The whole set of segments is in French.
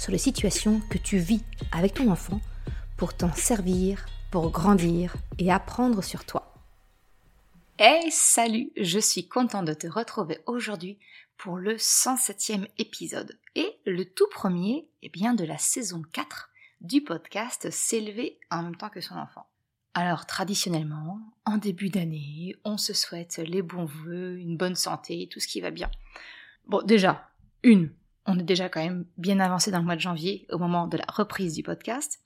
sur les situations que tu vis avec ton enfant pour t'en servir, pour grandir et apprendre sur toi. Hey, salut, je suis contente de te retrouver aujourd'hui pour le 107e épisode et le tout premier eh bien, de la saison 4 du podcast S'élever en même temps que son enfant. Alors traditionnellement, en début d'année, on se souhaite les bons voeux, une bonne santé, tout ce qui va bien. Bon, déjà, une, on est déjà quand même bien avancé dans le mois de janvier au moment de la reprise du podcast.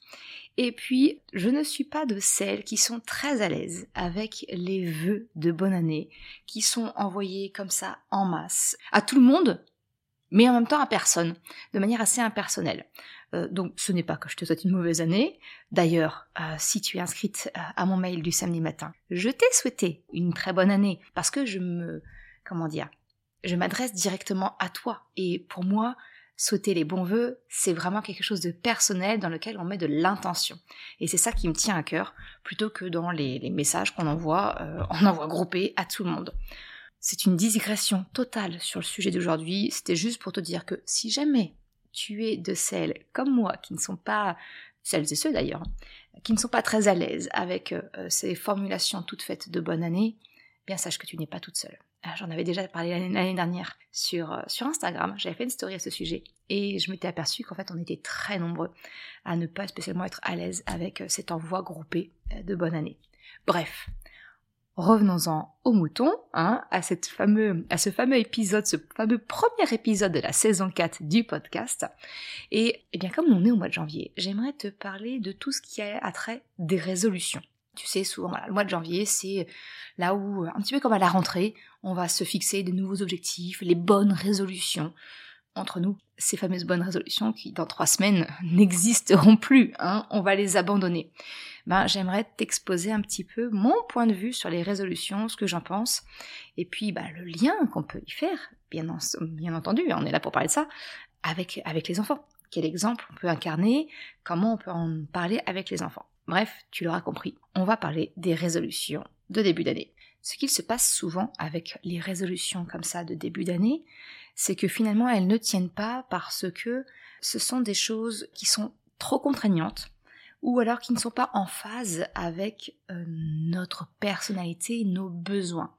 Et puis, je ne suis pas de celles qui sont très à l'aise avec les vœux de bonne année qui sont envoyés comme ça en masse à tout le monde, mais en même temps à personne, de manière assez impersonnelle. Euh, donc ce n'est pas que je te souhaite une mauvaise année. D'ailleurs, euh, si tu es inscrite euh, à mon mail du samedi matin, je t'ai souhaité une très bonne année parce que je me, comment dire, je m'adresse directement à toi. Et pour moi, souhaiter les bons voeux, c'est vraiment quelque chose de personnel dans lequel on met de l'intention. Et c'est ça qui me tient à cœur, plutôt que dans les, messages qu'on envoie, euh, on envoie groupés à tout le monde. C'est une digression totale sur le sujet d'aujourd'hui. C'était juste pour te dire que si jamais tu es de celles comme moi qui ne sont pas celles et ceux d'ailleurs, qui ne sont pas très à l'aise avec euh, ces formulations toutes faites de bonne année, bien sache que tu n'es pas toute seule. Ah, j'en avais déjà parlé l'année dernière sur, euh, sur Instagram, j'avais fait une story à ce sujet et je m'étais aperçu qu'en fait on était très nombreux à ne pas spécialement être à l'aise avec euh, cet envoi groupé euh, de bonne année. Bref, revenons-en au mouton, hein, à, cette fameux, à ce fameux épisode, ce fameux premier épisode de la saison 4 du podcast. Et eh bien comme on est au mois de janvier, j'aimerais te parler de tout ce qui a trait des résolutions. Tu sais, souvent, le mois de janvier, c'est là où, un petit peu comme à la rentrée, on va se fixer de nouveaux objectifs, les bonnes résolutions. Entre nous, ces fameuses bonnes résolutions qui, dans trois semaines, n'existeront plus, hein, on va les abandonner. Ben, j'aimerais t'exposer un petit peu mon point de vue sur les résolutions, ce que j'en pense, et puis ben, le lien qu'on peut y faire, bien, bien entendu, on est là pour parler de ça, avec, avec les enfants. Quel exemple on peut incarner, comment on peut en parler avec les enfants. Bref, tu l'auras compris, on va parler des résolutions de début d'année. Ce qu'il se passe souvent avec les résolutions comme ça de début d'année, c'est que finalement elles ne tiennent pas parce que ce sont des choses qui sont trop contraignantes ou alors qui ne sont pas en phase avec euh, notre personnalité, nos besoins.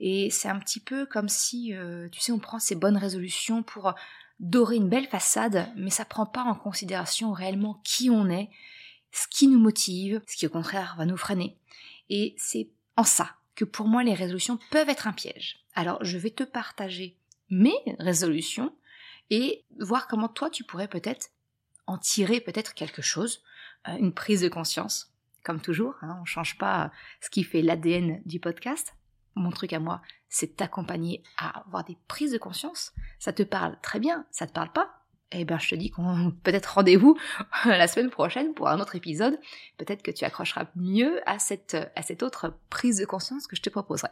Et c'est un petit peu comme si, euh, tu sais, on prend ces bonnes résolutions pour dorer une belle façade, mais ça prend pas en considération réellement qui on est ce qui nous motive, ce qui au contraire va nous freiner. Et c'est en ça que pour moi les résolutions peuvent être un piège. Alors je vais te partager mes résolutions et voir comment toi tu pourrais peut-être en tirer peut-être quelque chose, euh, une prise de conscience. Comme toujours, hein, on ne change pas ce qui fait l'ADN du podcast. Mon truc à moi, c'est t'accompagner à avoir des prises de conscience. Ça te parle très bien, ça te parle pas, eh ben je te dis qu'on peut-être rendez-vous la semaine prochaine pour un autre épisode. Peut-être que tu accrocheras mieux à cette, à cette autre prise de conscience que je te proposerai.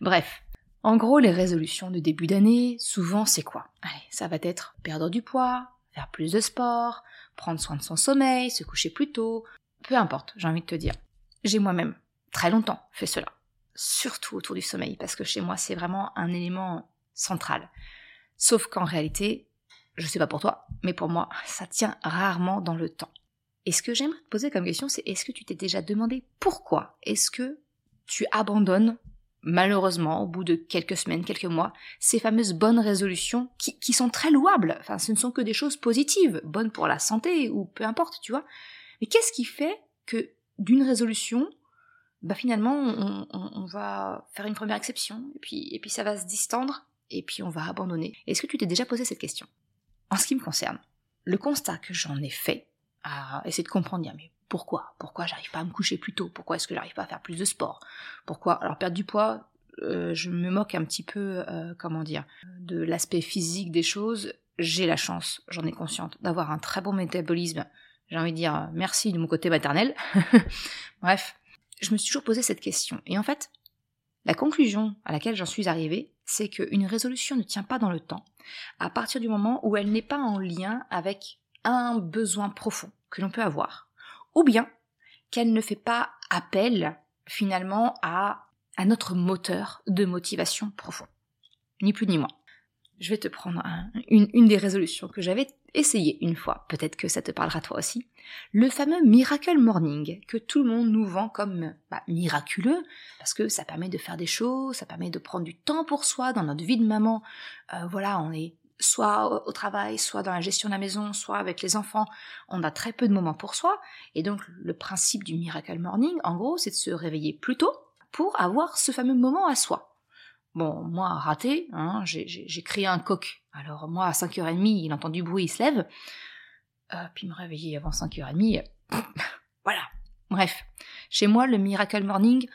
Bref. En gros, les résolutions de début d'année, souvent c'est quoi? Allez, ça va être perdre du poids, faire plus de sport, prendre soin de son sommeil, se coucher plus tôt, peu importe, j'ai envie de te dire. J'ai moi-même très longtemps fait cela, surtout autour du sommeil, parce que chez moi c'est vraiment un élément central. Sauf qu'en réalité, je sais pas pour toi, mais pour moi, ça tient rarement dans le temps. Et ce que j'aimerais te poser comme question, c'est est-ce que tu t'es déjà demandé pourquoi est-ce que tu abandonnes, malheureusement, au bout de quelques semaines, quelques mois, ces fameuses bonnes résolutions qui, sont très louables? Enfin, ce ne sont que des choses positives, bonnes pour la santé ou peu importe, tu vois. Mais qu'est-ce qui fait que d'une résolution, bah finalement, on, on, on, va faire une première exception, et puis, et puis ça va se distendre, et puis on va abandonner? Est-ce que tu t'es déjà posé cette question? En ce qui me concerne, le constat que j'en ai fait, à essayer de comprendre, dire, mais pourquoi? Pourquoi j'arrive pas à me coucher plus tôt? Pourquoi est-ce que j'arrive pas à faire plus de sport? Pourquoi? Alors perdre du poids, euh, je me moque un petit peu, euh, comment dire, de l'aspect physique des choses. J'ai la chance, j'en ai consciente, d'avoir un très bon métabolisme. j'ai envie de dire merci de mon côté maternel. Bref, je me suis toujours posé cette question. Et en fait, la conclusion à laquelle j'en suis arrivée, c'est qu'une résolution ne tient pas dans le temps à partir du moment où elle n'est pas en lien avec un besoin profond que l'on peut avoir, ou bien qu'elle ne fait pas appel finalement à, à notre moteur de motivation profond. Ni plus ni moins. Je vais te prendre une, des résolutions que j'avais essayé une fois, peut-être que ça te parlera toi aussi, le fameux Miracle Morning que tout le monde nous vend comme bah, miraculeux, parce que ça permet de faire des choses, ça permet de prendre du temps pour soi dans notre vie de maman. Euh, voilà, on est soit au travail, soit dans la gestion de la maison, soit avec les enfants, on a très peu de moments pour soi. Et donc le principe du Miracle Morning, en gros, c'est de se réveiller plus tôt pour avoir ce fameux moment à soi. Bon, moi, raté, hein, j'ai créé un coq. Alors moi, à 5h30, il entend du bruit, il se lève. Euh, puis me réveiller avant 5h30, voilà. Bref, chez moi, le Miracle Morning,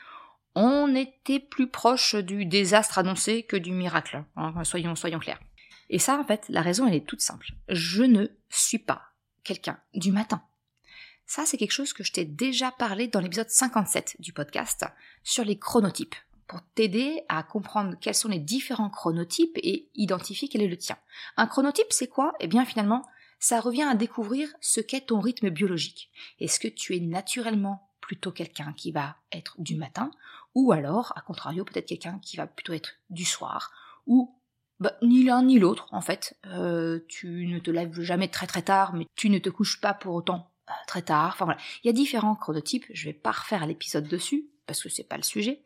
on était plus proche du désastre annoncé que du miracle. Hein, soyons, soyons clairs. Et ça, en fait, la raison, elle est toute simple. Je ne suis pas quelqu'un du matin. Ça, c'est quelque chose que je t'ai déjà parlé dans l'épisode 57 du podcast sur les chronotypes, pour t'aider à comprendre quels sont les différents chronotypes et identifier quel est le tien. Un chronotype, c'est quoi? Eh bien, finalement, ça revient à découvrir ce qu'est ton rythme biologique. Est-ce que tu es naturellement plutôt quelqu'un qui va être du matin, ou alors, à contrario, peut-être quelqu'un qui va plutôt être du soir, ou bah, ni l'un ni l'autre, en fait. Euh, tu ne te lèves jamais très très tard, mais tu ne te couches pas pour autant euh, très tard. Enfin voilà, il y a différents chronotypes. Je vais pas refaire l'épisode dessus parce que c'est pas le sujet.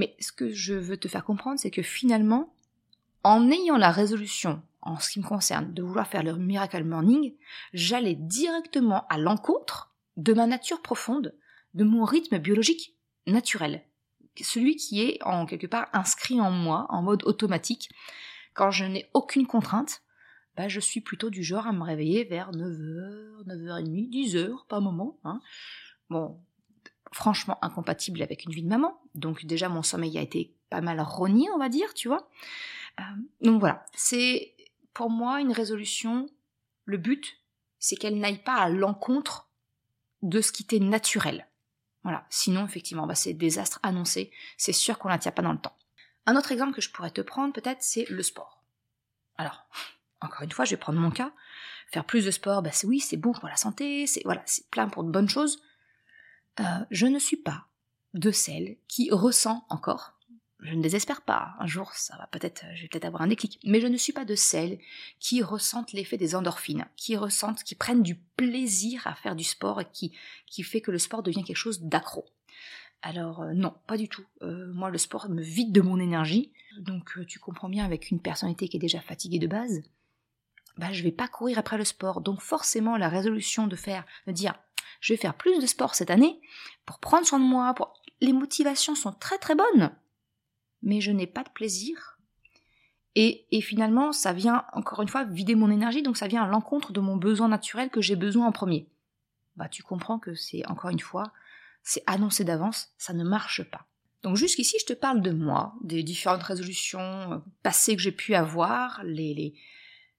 Mais ce que je veux te faire comprendre, c'est que finalement, en ayant la résolution, en ce qui me concerne, de vouloir faire le Miracle Morning, j'allais directement à l'encontre de ma nature profonde, de mon rythme biologique naturel celui qui est en quelque part inscrit en moi en mode automatique. Quand je n'ai aucune contrainte, bah, je suis plutôt du genre à me réveiller vers 9h, 9h30, 10h par moment. Hein. Bon, franchement incompatible avec une vie de maman. Donc déjà mon sommeil a été pas mal rogné, on va dire, tu vois. Euh, donc voilà, c'est pour moi une résolution. Le but, c'est qu'elle n'aille pas à l'encontre de ce qui était naturel. Voilà. Sinon, effectivement, bah, c'est désastre annoncé. C'est sûr qu'on la tient pas dans le temps. Un autre exemple que je pourrais te prendre, peut-être, c'est le sport. Alors, encore une fois, je vais prendre mon cas. Faire plus de sport, bah, c'est oui, c'est bon pour la santé, c'est voilà, c'est plein pour de bonnes choses. Euh, je ne suis pas de celle qui ressent encore je ne désespère pas. Un jour, ça va peut-être, je peut-être avoir un déclic. Mais je ne suis pas de celles qui ressentent l'effet des endorphines, qui ressentent, qui prennent du plaisir à faire du sport et qui, qui fait que le sport devient quelque chose d'accro. Alors euh, non, pas du tout. Euh, moi, le sport me vide de mon énergie. Donc tu comprends bien, avec une personnalité qui est déjà fatiguée de base, bah je vais pas courir après le sport. Donc forcément, la résolution de faire, de dire, je vais faire plus de sport cette année pour prendre soin de moi. Les motivations sont très très bonnes mais je n'ai pas de plaisir. Et, et, finalement, ça vient, encore une fois, vider mon énergie, donc ça vient à l'encontre de mon besoin naturel que j'ai besoin en premier. Bah, tu comprends que c'est, encore une fois, c'est annoncé d'avance, ça ne marche pas. Donc jusqu'ici, je te parle de moi, des différentes résolutions euh, passées que j'ai pu avoir,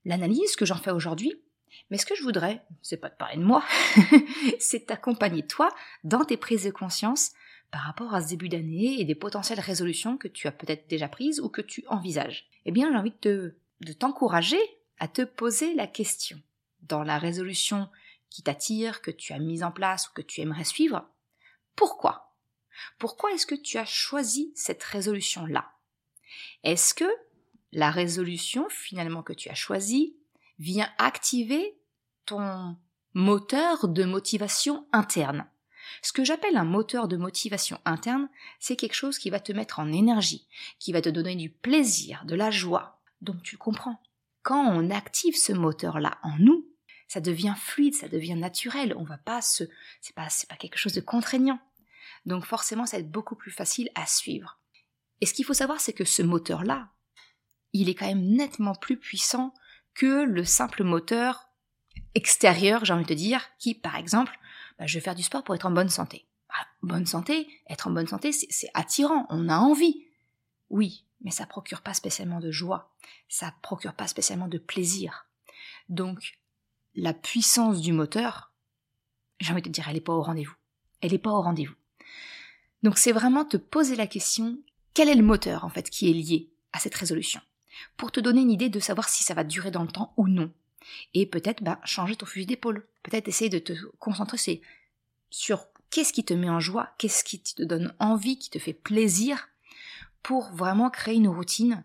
l'analyse que j'en fais aujourd'hui. Mais ce que je voudrais, c'est pas de parler de moi, c'est t'accompagner toi dans tes prises de conscience par rapport à ce début d'année et des potentielles résolutions que tu as peut-être déjà prises ou que tu envisages. Eh bien, j'ai envie de, de t'encourager à te poser la question. Dans la résolution qui t'attire, que tu as mise en place ou que tu aimerais suivre, pourquoi? Pourquoi est-ce que tu as choisi cette résolution-là? Est-ce que la résolution finalement que tu as choisie vient activer ton moteur de motivation interne ce que j'appelle un moteur de motivation interne, c'est quelque chose qui va te mettre en énergie, qui va te donner du plaisir, de la joie. Donc tu comprends. Quand on active ce moteur-là en nous, ça devient fluide, ça devient naturel. On va pas se, c'est pas, c'est pas quelque chose de contraignant. Donc forcément, ça va être beaucoup plus facile à suivre. Et ce qu'il faut savoir, c'est que ce moteur-là, il est quand même nettement plus puissant que le simple moteur extérieur, j'ai envie de dire, qui, par exemple, bah, je vais faire du sport pour être en bonne santé. Ah, bonne santé, être en bonne santé, c'est attirant, on a envie. Oui, mais ça procure pas spécialement de joie, ça procure pas spécialement de plaisir. Donc, la puissance du moteur, j'ai envie de te dire, elle n'est pas au rendez-vous. Elle n'est pas au rendez-vous. Donc c'est vraiment te poser la question, quel est le moteur en fait qui est lié à cette résolution? Pour te donner une idée de savoir si ça va durer dans le temps ou non. Et peut-être bah, changer ton fusil d'épaule. Peut-être essayer de te concentrer sur qu'est-ce qui te met en joie, qu'est-ce qui te donne envie, qui te fait plaisir, pour vraiment créer une routine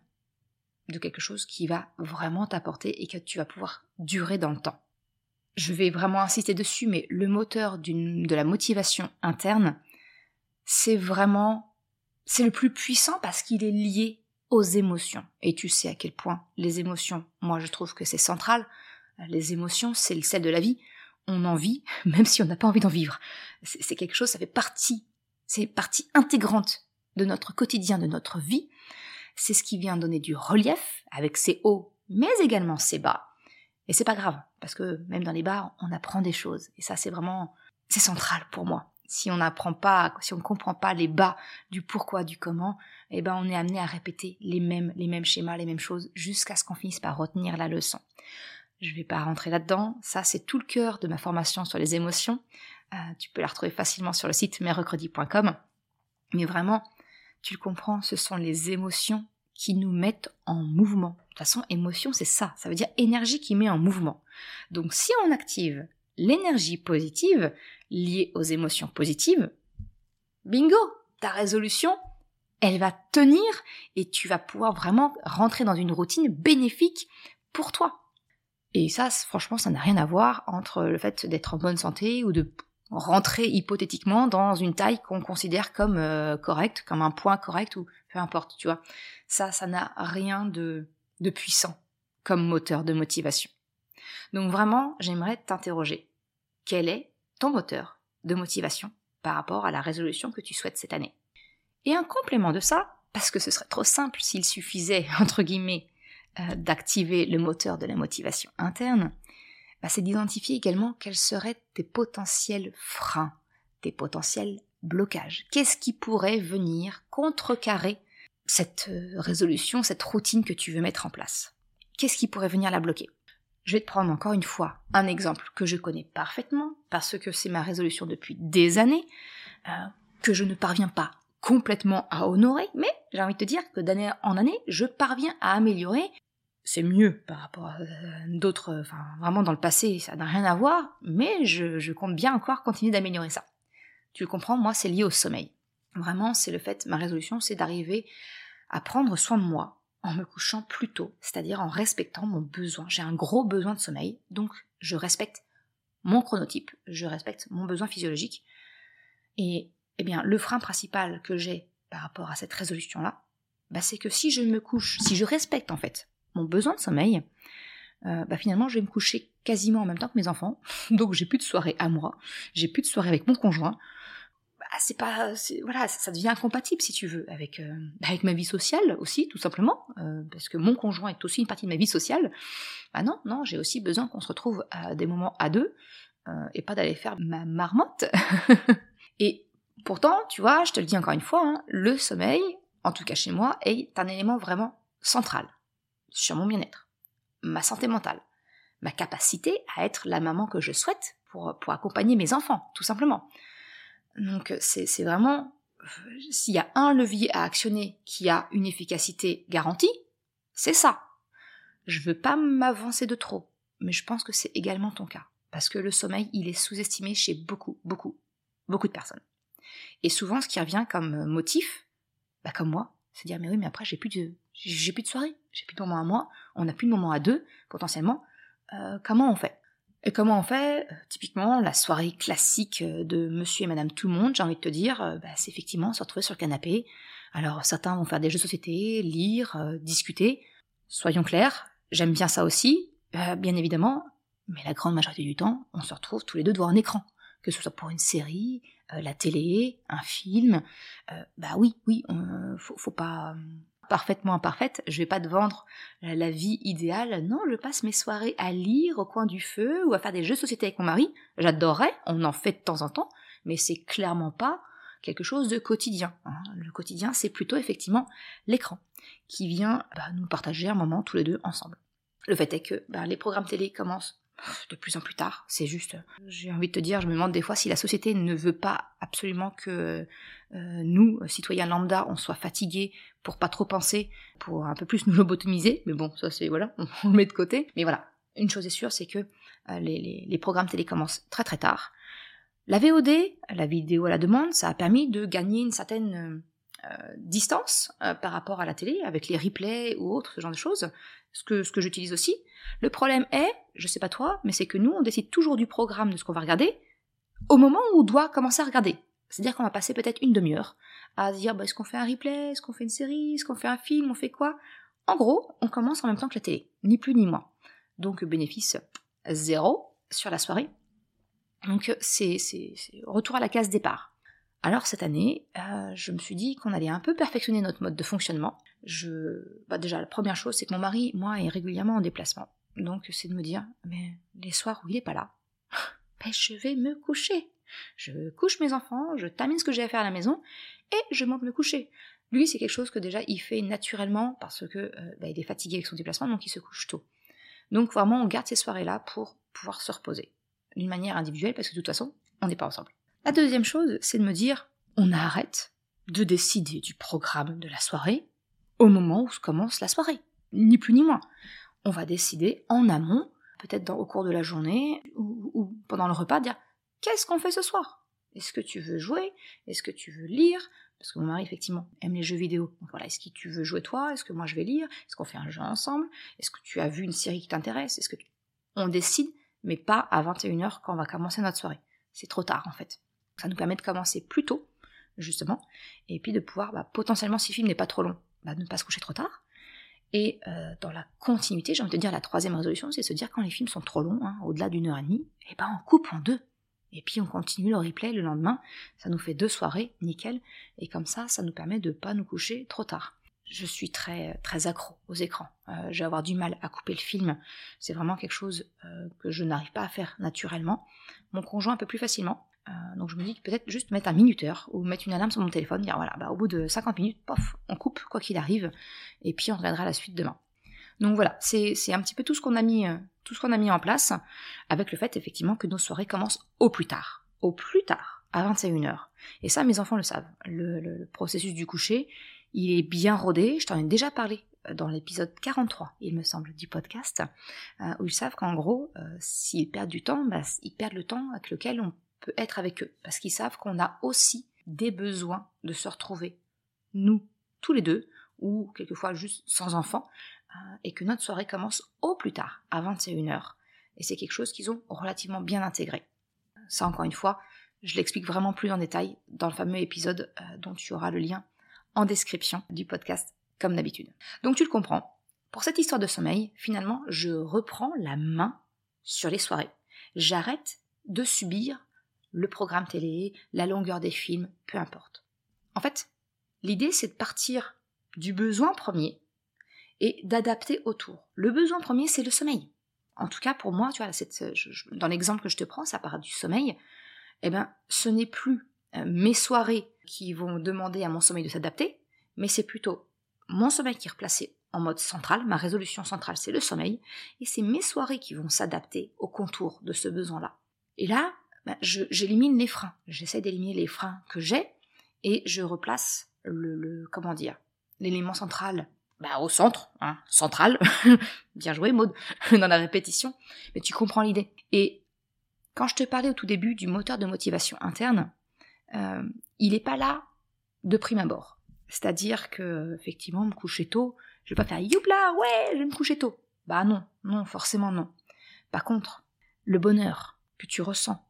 de quelque chose qui va vraiment t'apporter et que tu vas pouvoir durer dans le temps. Je vais vraiment insister dessus, mais le moteur de la motivation interne, c'est vraiment, c'est le plus puissant parce qu'il est lié aux émotions. Et tu sais à quel point les émotions, moi je trouve que c'est central. Les émotions, c'est le sel de la vie. On en vit, même si on n'a pas envie d'en vivre. C'est quelque chose, ça fait partie, c'est partie intégrante de notre quotidien, de notre vie. C'est ce qui vient donner du relief avec ses hauts, mais également ses bas. Et c'est pas grave, parce que même dans les bars, on apprend des choses. Et ça, c'est vraiment, c'est central pour moi. Si on n'apprend pas, si on ne comprend pas les bas du pourquoi, du comment, eh ben, on est amené à répéter les mêmes, les mêmes schémas, les mêmes choses, jusqu'à ce qu'on finisse par retenir la leçon. Je vais pas rentrer là-dedans. Ça, c'est tout le cœur de ma formation sur les émotions. Euh, tu peux la retrouver facilement sur le site merrecredi.com. Mais vraiment, tu le comprends, ce sont les émotions qui nous mettent en mouvement. De toute façon, émotion, c'est ça. Ça veut dire énergie qui met en mouvement. Donc, si on active l'énergie positive liée aux émotions positives, bingo, ta résolution, elle va tenir et tu vas pouvoir vraiment rentrer dans une routine bénéfique pour toi. Et ça, franchement, ça n'a rien à voir entre le fait d'être en bonne santé ou de rentrer hypothétiquement dans une taille qu'on considère comme euh, correcte, comme un point correct ou peu importe, tu vois. Ça, ça n'a rien de, de puissant comme moteur de motivation. Donc vraiment, j'aimerais t'interroger. Quel est ton moteur de motivation par rapport à la résolution que tu souhaites cette année? Et un complément de ça, parce que ce serait trop simple s'il suffisait, entre guillemets, euh, d'activer le moteur de la motivation interne, bah, c'est d'identifier également quels seraient tes potentiels freins, tes potentiels blocages. Qu'est-ce qui pourrait venir contrecarrer cette euh, résolution, cette routine que tu veux mettre en place? Qu'est-ce qui pourrait venir la bloquer? Je vais te prendre encore une fois un exemple que je connais parfaitement, parce que c'est ma résolution depuis des années, euh, que je ne parviens pas complètement à honorer, mais j'ai envie de te dire que d'année en année, je parviens à améliorer c'est mieux par rapport à d'autres, enfin vraiment dans le passé, ça n'a rien à voir, mais je, compte bien encore continuer d'améliorer ça. Tu le comprends, moi c'est lié au sommeil. Vraiment, c'est le fait, ma résolution, c'est d'arriver à prendre soin de moi en me couchant plus tôt, c'est-à-dire en respectant mon besoin. J'ai un gros besoin de sommeil, donc je respecte mon chronotype, je respecte mon besoin physiologique. Et eh bien, le frein principal que j'ai par rapport à cette résolution-là, bah, c'est que si je me couche, si je respecte en fait mon besoin de sommeil, euh, bah finalement je vais me coucher quasiment en même temps que mes enfants, donc j'ai plus de soirée à moi, j'ai plus de soirée avec mon conjoint. Bah, c'est pas, voilà, ça, devient incompatible si tu veux avec euh, avec ma vie sociale aussi, tout simplement, euh, parce que mon conjoint est aussi une partie de ma vie sociale. Bah non, non, j'ai aussi besoin qu'on se retrouve à des moments à deux et pas d'aller faire ma marmotte. et pourtant, tu vois, je te le dis encore une fois, hein, le sommeil, en tout cas chez moi, est un élément vraiment central sur mon bien-être, ma santé mentale, ma capacité à être la maman que je souhaite pour, pour accompagner mes enfants, tout simplement. Donc c'est vraiment, s'il y a un levier à actionner qui a une efficacité garantie, c'est ça. Je veux pas m'avancer de trop, mais je pense que c'est également ton cas. Parce que le sommeil, il est sous-estimé chez beaucoup, beaucoup, beaucoup de personnes. Et souvent, ce qui revient comme motif, bah comme moi, c'est dire mais oui, mais après j'ai plus de j'ai plus de soirée, j'ai plus de moments à moi, on n'a plus de moments à deux potentiellement. Euh, comment on fait? Et comment on fait? Typiquement la soirée classique de Monsieur et Madame tout le monde, j'ai envie de te dire, euh, bah, c'est effectivement se retrouver sur le canapé. Alors certains vont faire des jeux de société, lire, euh, discuter. Soyons clairs, j'aime bien ça aussi, bien évidemment, mais la grande majorité du temps, on se retrouve tous les deux devant un écran, que ce soit pour une série, euh, la télé, un film, euh, bah oui, oui, faut, faut pas euh, parfaitement imparfaite, je vais pas te vendre la vie idéale, non, je passe mes soirées à lire au coin du feu ou à faire des jeux de société avec mon mari, j'adorerais, on en fait de temps en temps, mais c'est clairement pas quelque chose de quotidien. Hein. Le quotidien, c'est plutôt effectivement l'écran qui vient bah, nous partager un moment tous les deux ensemble. Le fait est que bah, les programmes télé commencent de plus en plus tard. C'est juste, j'ai envie de te dire, je me demande des fois si la société ne veut pas absolument que euh, nous, citoyens lambda, on soit fatigués pour pas trop penser, pour un peu plus nous lobotomiser. Mais bon, ça c'est voilà, on, le met de côté. Mais voilà, une chose est sûre, c'est que euh, les, les, programmes télé commencent très très tard. La VOD, la vidéo à la demande, ça a permis de gagner une certaine euh, distance par rapport à la télé, avec les replays ou autres, ce genre de choses, ce que, ce que j'utilise aussi. Le problème est, je sais pas toi, mais c'est que nous, on décide toujours du programme de ce qu'on va regarder au moment où on doit commencer à regarder. C'est-à-dire qu'on va passer peut-être une demi-heure à dire bah, est-ce qu'on fait un replay, est-ce qu'on fait une série, est-ce qu'on fait un film, on fait quoi? En gros, on commence en même temps que la télé, ni plus ni moins. Donc bénéfice zéro sur la soirée. Donc c'est retour à la case départ. Alors cette année, euh, je me suis dit qu'on allait un peu perfectionner notre mode de fonctionnement. Bah déjà la première chose, c'est que mon mari, moi, est régulièrement en déplacement. Donc c'est de me dire, mais les soirs où il est pas là, ben, je vais me coucher. Je couche mes enfants, je termine ce que j'ai à faire à la maison et je monte me coucher. Lui, c'est quelque chose que déjà il fait naturellement parce que euh, bah, il est fatigué avec son déplacement, donc il se couche tôt. Donc vraiment, on garde ces soirées-là pour pouvoir se reposer d'une manière individuelle parce que de toute façon, on n'est pas ensemble. La deuxième chose, c'est de me dire, on arrête de décider du programme de la soirée au moment où commence la soirée, ni plus ni moins. On va décider en amont, peut-être au cours de la journée ou, pendant le repas, dire qu'est-ce qu'on fait ce soir? Est-ce que tu veux jouer? Est-ce que tu veux lire? Parce que mon mari, effectivement, aime les jeux vidéo. Voilà, est-ce que tu veux jouer toi? Est-ce que moi je vais lire? Est-ce qu'on fait un jeu ensemble? Est-ce que tu as vu une série qui t'intéresse? On décide, mais pas à 21h quand on va commencer notre soirée. C'est trop tard en fait. Ça nous permet de commencer plus tôt, justement, et puis de pouvoir, bah, potentiellement, si le film n'est pas trop long, bah, ne pas se coucher trop tard. Et euh, dans la continuité, j'ai envie de dire, la troisième résolution, c'est de se dire quand les films sont trop longs, hein, au-delà d'une heure et demie, et eh ben on coupe en deux. Et puis on continue le replay le lendemain. Ça nous fait deux soirées, nickel. Et comme ça, ça nous permet de pas nous coucher trop tard. Je suis très très accro aux écrans. Euh, je vais avoir du mal à couper le film. C'est vraiment quelque chose euh, que je n'arrive pas à faire naturellement. Mon conjoint un peu plus facilement. Euh, donc je me dis que peut-être juste mettre un minuteur ou mettre une alarme sur mon téléphone, dire voilà, bah, au bout de 50 minutes, pof, on coupe quoi qu'il arrive, et puis on regardera la suite demain. Donc voilà, c'est un petit peu tout ce qu'on a mis, euh, tout ce qu'on a mis en place, avec le fait effectivement que nos soirées commencent au plus tard, au plus tard, à 21h. Et ça, mes enfants le savent. Le, processus du coucher, il est bien rodé. Je t'en ai déjà parlé dans l'épisode 43, il me semble, du podcast, euh, où ils savent qu'en gros, s'ils perdent du temps, bah, ils perdent le temps avec lequel on peut être avec eux, parce qu'ils savent qu'on a aussi des besoins de se retrouver, nous, tous les deux, ou quelquefois juste sans enfants, euh, et que notre soirée commence au plus tard, à 21h. Et c'est quelque chose qu'ils ont relativement bien intégré. Ça, encore une fois, je l'explique vraiment plus en détail dans le fameux épisode euh, dont tu auras le lien en description du podcast, comme d'habitude. Donc tu le comprends. Pour cette histoire de sommeil, finalement, je reprends la main sur les soirées. J'arrête de subir le programme télé, la longueur des films, peu importe. En fait, l'idée c'est de partir du besoin premier et d'adapter autour. Le besoin premier c'est le sommeil. En tout cas pour moi, tu vois, dans l'exemple que je te prends, ça part du sommeil. Eh ben, ce n'est plus euh, mes soirées qui vont demander à mon sommeil de s'adapter, mais c'est plutôt mon sommeil qui est replacé en mode central, ma résolution centrale c'est le sommeil, et c'est mes soirées qui vont s'adapter au contour de ce besoin-là. Et là, bah, j'élimine les freins. J'essaie d'éliminer les freins que j'ai et je replace le, comment dire, l'élément central bah, au centre, hein, central. Bien joué, Maud, dans la répétition. Mais tu comprends l'idée. Et quand je te parlais au tout début du moteur de motivation interne, euh, il n'est pas là de prime abord. C'est-à-dire que, effectivement, me coucher tôt, je vais pas faire youpla, ouais, je vais me coucher tôt. Bah non, non, forcément non. Par contre, le bonheur que tu ressens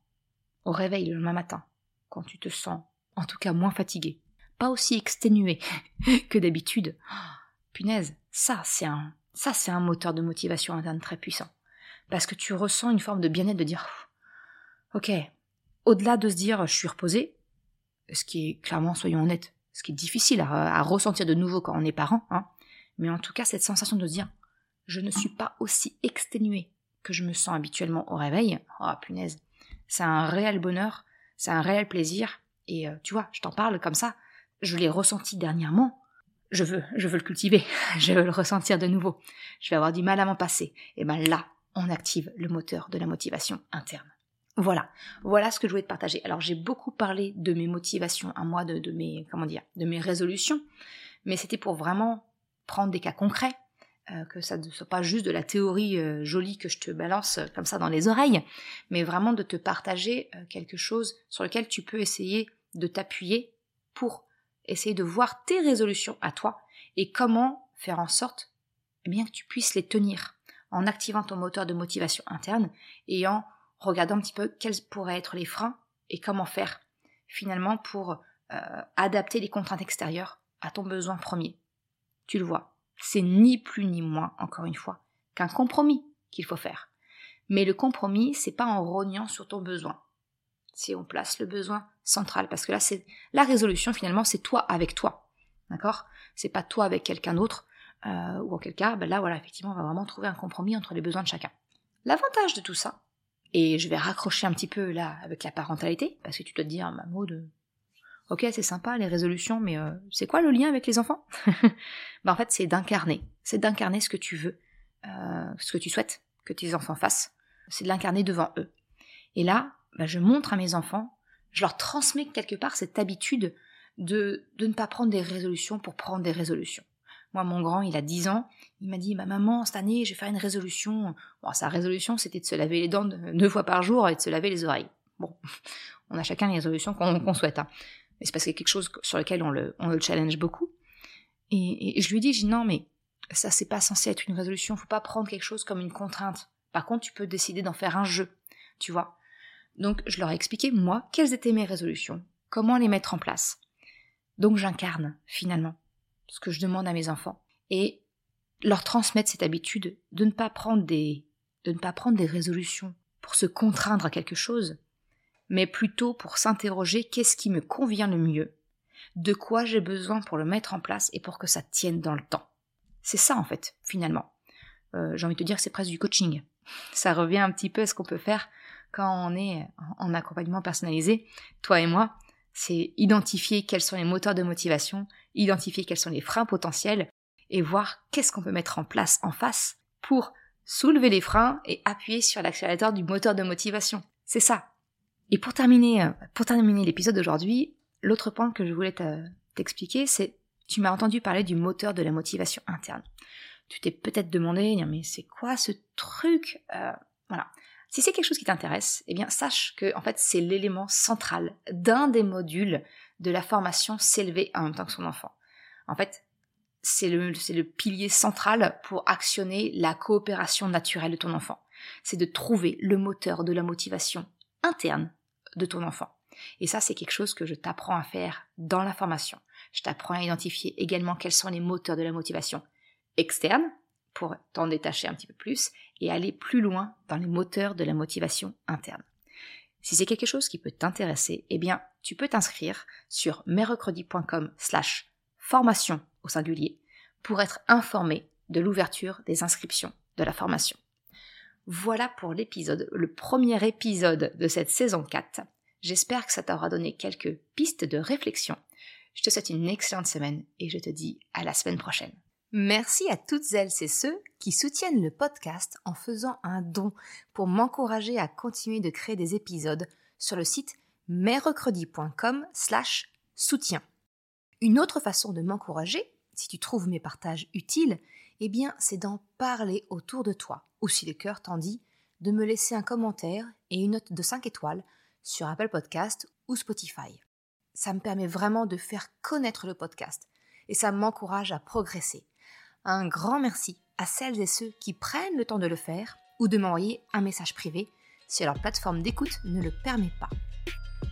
au réveil le lendemain matin, quand tu te sens en tout cas moins fatigué, pas aussi exténué que d'habitude, punaise, ça c'est un ça c'est un moteur de motivation interne très puissant. Parce que tu ressens une forme de bien-être de dire OK, au-delà de se dire je suis reposé, ce qui est clairement soyons honnêtes, ce qui est difficile à, ressentir de nouveau quand on est parent, hein, mais en tout cas cette sensation de se dire je ne suis pas aussi exténué que je me sens habituellement au réveil, oh punaise, c'est un réel bonheur, c'est un réel plaisir. Et euh, tu vois, je t'en parle comme ça. Je l'ai ressenti dernièrement. Je veux, je veux le cultiver. Je veux le ressentir de nouveau. Je vais avoir du mal à m'en passer. Et ben là, on active le moteur de la motivation interne. Voilà, voilà ce que je voulais te partager. Alors j'ai beaucoup parlé de mes motivations à moi, de, mes comment dire, de mes résolutions, mais c'était pour vraiment prendre des cas concrets, euh, que ça ne soit pas juste de la théorie euh, jolie que je te balance euh, comme ça dans les oreilles, mais vraiment de te partager quelque chose sur lequel tu peux essayer de t'appuyer pour essayer de voir tes résolutions à toi et comment faire en sorte eh bien, que tu puisses les tenir en activant ton moteur de motivation interne et en regardant un petit peu quels pourraient être les freins et comment faire finalement pour adapter les contraintes extérieures à ton besoin premier. Tu le vois, c'est ni plus ni moins, encore une fois, qu'un compromis qu'il faut faire. Mais le compromis, c'est pas en rognant sur ton besoin. Si on place le besoin central, parce que là, c'est la résolution finalement, c'est toi avec toi, d'accord? C'est pas toi avec quelqu'un d'autre, euh, ou en quel cas, ben là, voilà, effectivement, on va vraiment trouver un compromis entre les besoins de chacun. L'avantage de tout ça, et je vais raccrocher un petit peu là avec la parentalité, parce que tu dois te dire, mode, ok, c'est sympa les résolutions, mais euh, c'est quoi le lien avec les enfants? Ben, En fait, c'est d'incarner. C'est d'incarner ce que tu veux, euh, ce que tu souhaites que tes enfants fassent. C'est de l'incarner devant eux. Et là, ben, je montre à mes enfants, je leur transmets quelque part cette habitude de, de ne pas prendre des résolutions pour prendre des résolutions. Moi, mon grand, il a 10 ans, il m'a dit, ma maman, cette année, je vais faire une résolution. Bon, sa résolution, c'était de se laver les dents deux fois par jour et de se laver les oreilles. Bon, on a chacun les résolutions qu'on souhaite. Hein. Mais c'est parce qu'il y a quelque chose sur lequel on le, challenge beaucoup. Et, je lui dis, non, mais ça, c'est pas censé être une résolution. Faut pas prendre quelque chose comme une contrainte. Par contre, tu peux décider d'en faire un jeu. Tu vois? Donc, je leur ai expliqué, moi, quelles étaient mes résolutions, comment les mettre en place. Donc, j'incarne, finalement ce que je demande à mes enfants, et leur transmettre cette habitude de ne pas prendre des, de ne pas prendre des résolutions pour se contraindre à quelque chose, mais plutôt pour s'interroger qu'est-ce qui me convient le mieux, de quoi j'ai besoin pour le mettre en place et pour que ça tienne dans le temps. C'est ça en fait, finalement. Euh, j'ai envie de te dire que c'est presque du coaching. Ça revient un petit peu à ce qu'on peut faire quand on est en accompagnement personnalisé, toi et moi, c'est identifier quels sont les moteurs de motivation, identifier quels sont les freins potentiels et voir qu'est-ce qu'on peut mettre en place en face pour soulever les freins et appuyer sur l'accélérateur du moteur de motivation. C'est ça. Et pour terminer, euh, pour terminer l'épisode d'aujourd'hui, l'autre point que je voulais t'expliquer, c'est tu m'as entendu parler du moteur de la motivation interne. Tu t'es peut-être demandé, mais c'est quoi ce truc euh, Voilà. Si c'est quelque chose qui t'intéresse, eh bien sache que en fait c'est l'élément central d'un des modules de la formation s'élever en même temps que son enfant. En fait, c'est le, c'est le pilier central pour actionner la coopération naturelle de ton enfant. C'est de trouver le moteur de la motivation interne de ton enfant. Et ça, c'est quelque chose que je t'apprends à faire dans la formation. Je t'apprends à identifier également quels sont les moteurs de la motivation externe, pour t'en détacher un petit peu plus et aller plus loin dans les moteurs de la motivation interne. Si c'est quelque chose qui peut t'intéresser, eh bien, tu peux t'inscrire sur mercredi.com slash formation au singulier pour être informé de l'ouverture des inscriptions de la formation. Voilà pour l'épisode, le premier épisode de cette saison 4. J'espère que ça t'aura donné quelques pistes de réflexion. Je te souhaite une excellente semaine et je te dis à la semaine prochaine. Merci à toutes elles et ceux qui soutiennent le podcast en faisant un don pour m'encourager à continuer de créer des épisodes sur le site mercredi.com slash soutien. Une autre façon de m'encourager, si tu trouves mes partages utiles, eh bien c'est d'en parler autour de toi, ou si le cœur t'en dit, de me laisser un commentaire et une note de 5 étoiles sur Apple Podcast ou Spotify. Ça me permet vraiment de faire connaître le podcast et ça m'encourage à progresser un grand merci à celles et ceux qui prennent le temps de le faire ou de m'envoyer un message privé si leur plateforme d'écoute ne le permet pas.